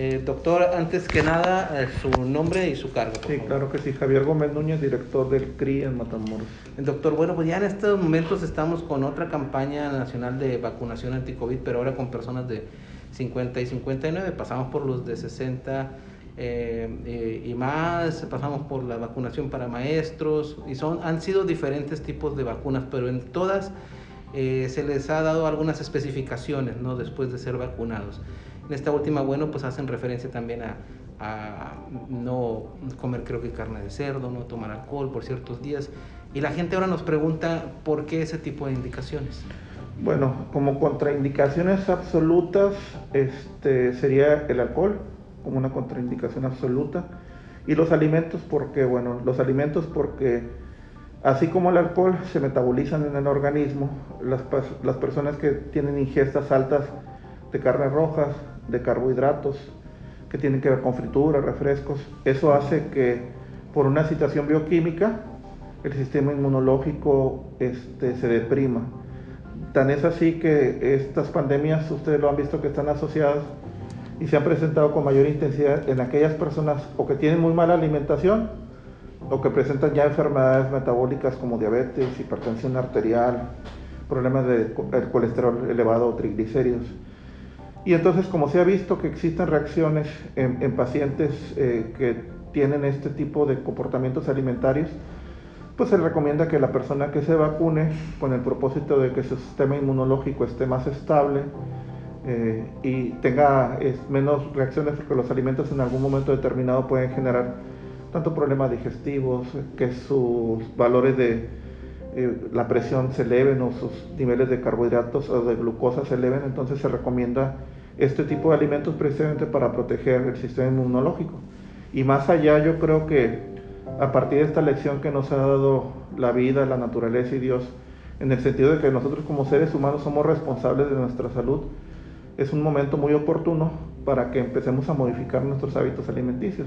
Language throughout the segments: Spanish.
Eh, doctor, antes que nada, eh, su nombre y su cargo. sí, claro que sí. Javier Gómez Núñez, director del CRI en Matamoros. Doctor, bueno, pues ya en estos momentos estamos con otra campaña nacional de vacunación anti-COVID, pero ahora con personas de 50 y 59. Pasamos por los de 60 eh, y más, pasamos por la vacunación para maestros, y son, han sido diferentes tipos de vacunas, pero en todas se les ha dado algunas especificaciones, ¿no? Después de ser vacunados. En esta última, bueno, pues hacen referencia también a, no comer creo que carne de cerdo, no tomar alcohol por ciertos días. Y la gente ahora nos pregunta por qué ese tipo de indicaciones. Bueno, como contraindicaciones absolutas este, sería el alcohol, como una contraindicación absoluta. Y los alimentos, porque, bueno, los alimentos porque así como el alcohol se metabolizan en el organismo, las, las personas que tienen ingestas altas de carnes rojas, de carbohidratos que tienen que ver con frituras, refrescos. Eso hace que por una situación bioquímica el sistema inmunológico este, se deprima. Tan es así que estas pandemias, ustedes lo han visto que están asociadas y se han presentado con mayor intensidad en aquellas personas o que tienen muy mala alimentación o que presentan ya enfermedades metabólicas como diabetes, hipertensión arterial, problemas de colesterol elevado o triglicéridos. Y entonces, como se ha visto que existen reacciones en, pacientes eh, que tienen este tipo de comportamientos alimentarios, pues se recomienda que la persona que se vacune con el propósito de que su sistema inmunológico esté más estable eh, y tenga menos reacciones porque los alimentos en algún momento determinado pueden generar tanto problemas digestivos, que sus valores de eh, la presión se eleven o sus niveles de carbohidratos o de glucosa se eleven, entonces se recomienda este tipo de alimentos precisamente para proteger el sistema inmunológico. Y más allá yo creo que a partir de esta lección que nos ha dado la vida, la naturaleza y Dios, en el sentido de que nosotros como seres humanos somos responsables de nuestra salud, es un momento muy oportuno para que empecemos a modificar nuestros hábitos alimenticios,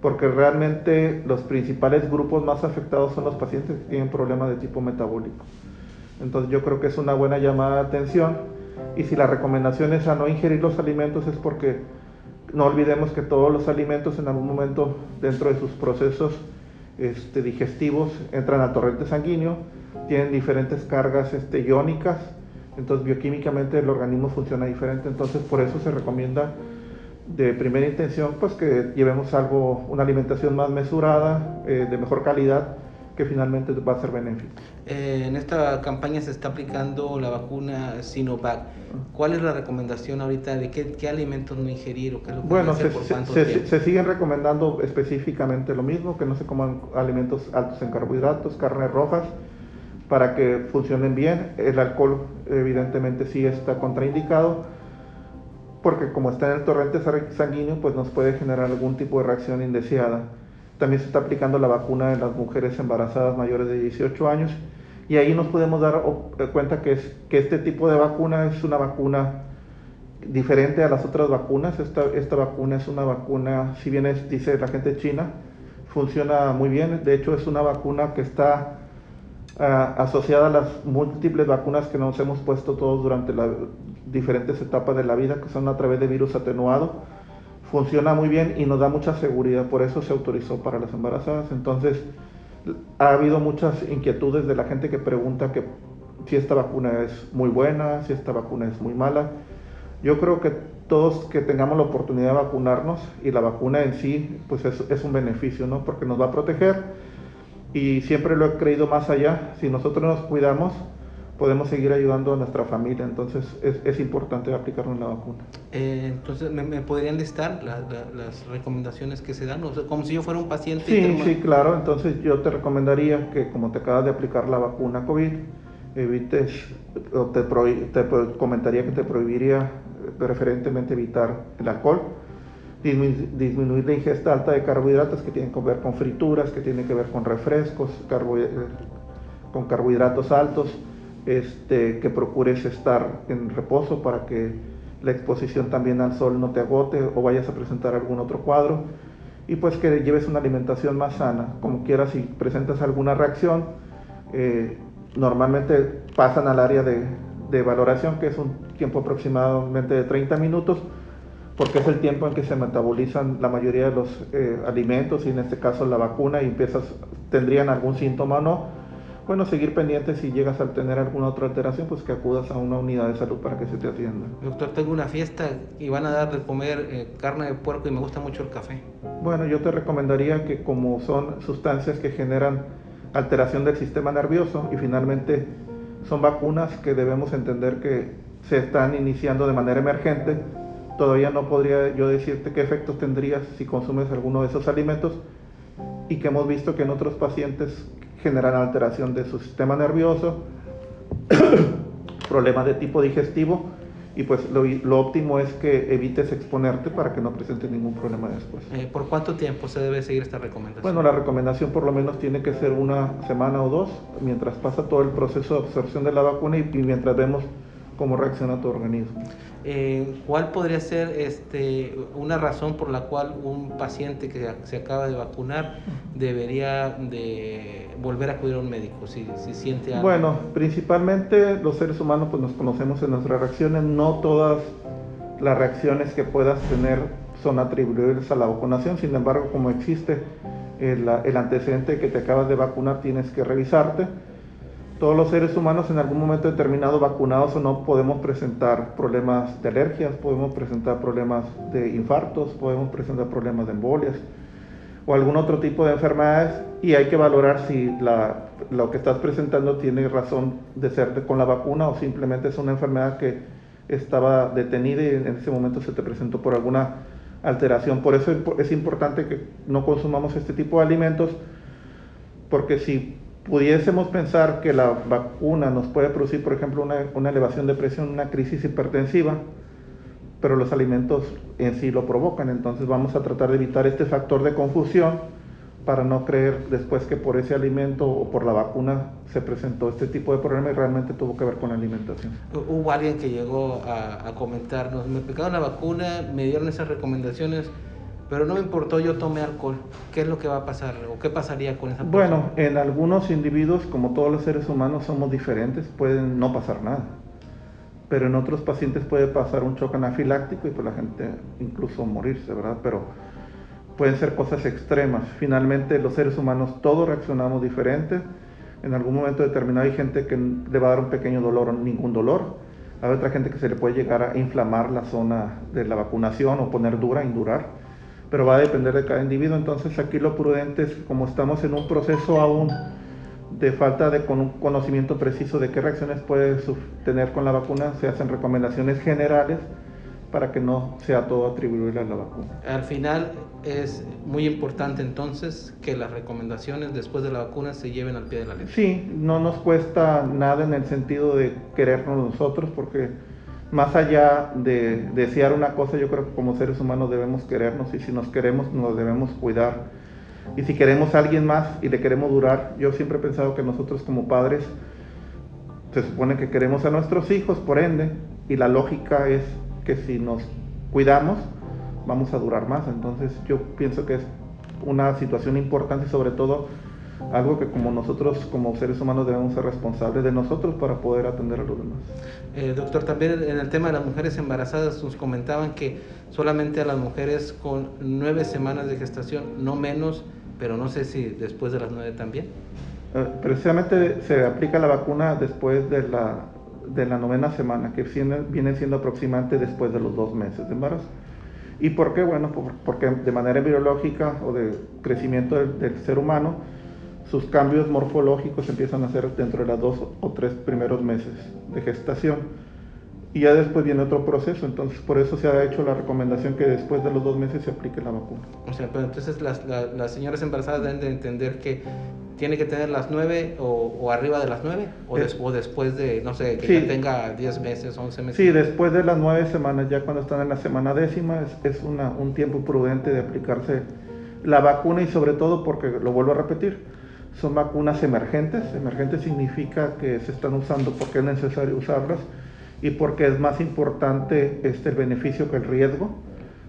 porque realmente los principales grupos más afectados son los pacientes que tienen problemas de tipo metabólico. Entonces yo creo que es una buena llamada de atención y si la recomendación es a no ingerir los alimentos es porque no olvidemos que todos los alimentos en algún momento dentro de sus procesos este, digestivos entran al torrente sanguíneo, tienen diferentes cargas este, iónicas, entonces bioquímicamente el organismo funciona diferente, entonces por eso se recomienda de primera intención pues que llevemos algo, una alimentación más mesurada, eh, de mejor calidad, que finalmente va a ser benéfico. Eh, en esta campaña se está aplicando la vacuna Sinovac. ¿Cuál es la recomendación ahorita de qué, alimentos no ingerir o qué es lo que bueno, se, por se, se, siguen recomendando específicamente lo mismo, que no se coman alimentos altos en carbohidratos, carnes rojas, para que funcionen bien. El alcohol evidentemente sí está contraindicado, porque como está en el torrente sanguíneo, pues nos puede generar algún tipo de reacción indeseada. También se está aplicando la vacuna en las mujeres embarazadas mayores de 18 años y ahí nos podemos dar cuenta que, es, que este tipo de vacuna es una vacuna diferente a las otras vacunas. Esta, esta vacuna es una vacuna, si bien es, dice la gente china, funciona muy bien. De hecho, es una vacuna que está ah, asociada a las múltiples vacunas que nos hemos puesto todos durante las diferentes etapas de la vida, que son a través de virus atenuado funciona muy bien y nos da mucha seguridad, por eso se autorizó para las embarazadas. Entonces, ha habido muchas inquietudes de la gente que pregunta que si esta vacuna es muy buena, si esta vacuna es muy mala. Yo creo que todos que tengamos la oportunidad de vacunarnos y la vacuna en sí, pues es, es un beneficio, ¿no? Porque nos va a proteger y siempre lo he creído más allá. Si nosotros nos cuidamos, podemos seguir ayudando a nuestra familia. Entonces es, es importante aplicarnos la vacuna. Eh, entonces, ¿me, podrían listar las recomendaciones que se dan? O sea, como si yo fuera un paciente. Sí, sí, claro. Entonces yo te recomendaría que como te acabas de aplicar la vacuna COVID, evites, o te, te comentaría que te prohibiría preferentemente evitar el alcohol. Disminuir, la ingesta alta de carbohidratos que tienen que ver con frituras, que tienen que ver con refrescos, eh, con carbohidratos altos, este, que procures estar en reposo para que la exposición también al sol no te agote o vayas a presentar algún otro cuadro y pues que lleves una alimentación más sana. Como quieras, si presentas alguna reacción, eh, normalmente pasan al área de, de, valoración, que es un tiempo aproximadamente de 30 minutos, porque es el tiempo en que se metabolizan la mayoría de los eh, alimentos y en este caso la vacuna y empiezas, tendrían algún síntoma o no. Bueno, seguir pendiente si llegas a tener alguna otra alteración, pues que acudas a una unidad de salud para que se te atienda. Doctor, tengo una fiesta y van a dar de comer eh, carne de puerco y me gusta mucho el café. Bueno, yo te recomendaría que como son sustancias que generan alteración del sistema nervioso y finalmente son vacunas que debemos entender que se están iniciando de manera emergente, todavía no podría yo decirte qué efectos tendrías si consumes alguno de esos alimentos y que hemos visto que en otros pacientes generan alteración de su sistema nervioso, problemas de tipo digestivo y pues lo, óptimo es que evites exponerte para que no presente ningún problema después. Eh, ¿Por cuánto tiempo se debe seguir esta recomendación? Bueno, la recomendación por lo menos tiene que ser una semana o dos mientras pasa todo el proceso de absorción de la vacuna y mientras vemos cómo reacciona tu organismo. Eh, ¿Cuál podría ser este, una razón por la cual un paciente que se acaba de vacunar debería de volver a acudir a un médico si, si siente algo? Bueno, principalmente los seres humanos pues nos conocemos en nuestras reacciones, no todas las reacciones que puedas tener son atribuibles a la vacunación, sin embargo como existe el, el antecedente que te acabas de vacunar tienes que revisarte todos los seres humanos en algún momento determinado, vacunados o no, podemos presentar problemas de alergias, podemos presentar problemas de infartos, podemos presentar problemas de embolias o algún otro tipo de enfermedades y hay que valorar si lo que estás presentando tiene razón de ser con la vacuna o simplemente es una enfermedad que estaba detenida y en ese momento se te presentó por alguna alteración. Por eso es importante que no consumamos este tipo de alimentos porque si pudiésemos pensar que la vacuna nos puede producir, por ejemplo, una, elevación de presión, una crisis hipertensiva, pero los alimentos en sí lo provocan. Entonces vamos a tratar de evitar este factor de confusión para no creer después que por ese alimento o por la vacuna se presentó este tipo de problema y realmente tuvo que ver con la alimentación. Hubo alguien que llegó a, a comentarnos, me aplicaron la vacuna, me dieron esas recomendaciones, pero no me importó, yo tomé alcohol. ¿Qué es lo que va a pasar o qué pasaría con esa persona? Bueno, en algunos individuos, como todos los seres humanos, somos diferentes, pueden no pasar nada. Pero en otros pacientes puede pasar un choque anafiláctico y pues la gente incluso morirse, ¿verdad? Pero pueden ser cosas extremas. Finalmente, los seres humanos todos reaccionamos diferente. En algún momento determinado hay gente que le va a dar un pequeño dolor o ningún dolor. Hay otra gente que se le puede llegar a inflamar la zona de la vacunación o poner dura, indurar pero va a depender de cada individuo. Entonces aquí lo prudente es, como estamos en un proceso aún de falta de con un conocimiento preciso de qué reacciones puede tener con la vacuna, se hacen recomendaciones generales para que no sea todo atribuible a la vacuna. Al final es muy importante entonces que las recomendaciones después de la vacuna se lleven al pie de la letra. Sí, no nos cuesta nada en el sentido de querernos nosotros porque más allá de desear una cosa, yo creo que como seres humanos debemos querernos y si nos queremos nos debemos cuidar. Y si queremos a alguien más y le queremos durar, yo siempre he pensado que nosotros como padres se supone que queremos a nuestros hijos, por ende, y la lógica es que si nos cuidamos, vamos a durar más. Entonces yo pienso que es una situación importante, sobre todo algo que como nosotros como seres humanos debemos ser responsables de nosotros para poder atender a los demás. Eh, doctor, también en el tema de las mujeres embarazadas nos comentaban que solamente a las mujeres con nueve semanas de gestación, no menos, pero no sé si después de las nueve también. Eh, precisamente se aplica la vacuna después de la, de la novena semana, que viene siendo aproximadamente después de los dos meses de embarazo. ¿Y por qué? Bueno, porque de manera biológica o de crecimiento del ser humano, sus cambios morfológicos empiezan a ser dentro de los dos o tres primeros meses de gestación. Y ya después viene otro proceso, entonces por eso se ha hecho la recomendación que después de los dos meses se aplique la vacuna. O sea, pero entonces las, las, señoras embarazadas deben de entender que tiene que tener las nueve o, arriba de las nueve o, eh, o, después de, no sé, que tenga diez meses, once meses. Sí, después de las nueve semanas, ya cuando están en la semana décima, es, es una, un tiempo prudente de aplicarse la vacuna y sobre todo porque, lo vuelvo a repetir, son vacunas emergentes. Emergentes significa que se están usando porque es necesario usarlas y porque es más importante este, el beneficio que el riesgo.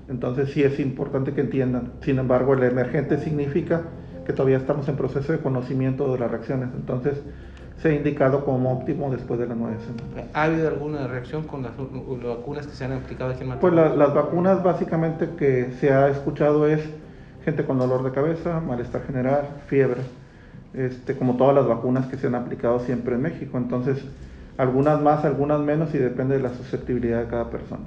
Entonces sí es importante que entiendan. Sin embargo, el emergente significa que todavía estamos en proceso de conocimiento de las reacciones. Entonces, se ha indicado como óptimo después de las nueve semanas. ¿Ha habido alguna reacción con las, vacunas que se han aplicado aquí en Pues las vacunas básicamente que se ha escuchado es gente con dolor de cabeza, malestar general, fiebre, este, como todas las vacunas que se han aplicado siempre en México. Entonces, algunas más, algunas menos y depende de la susceptibilidad de cada persona.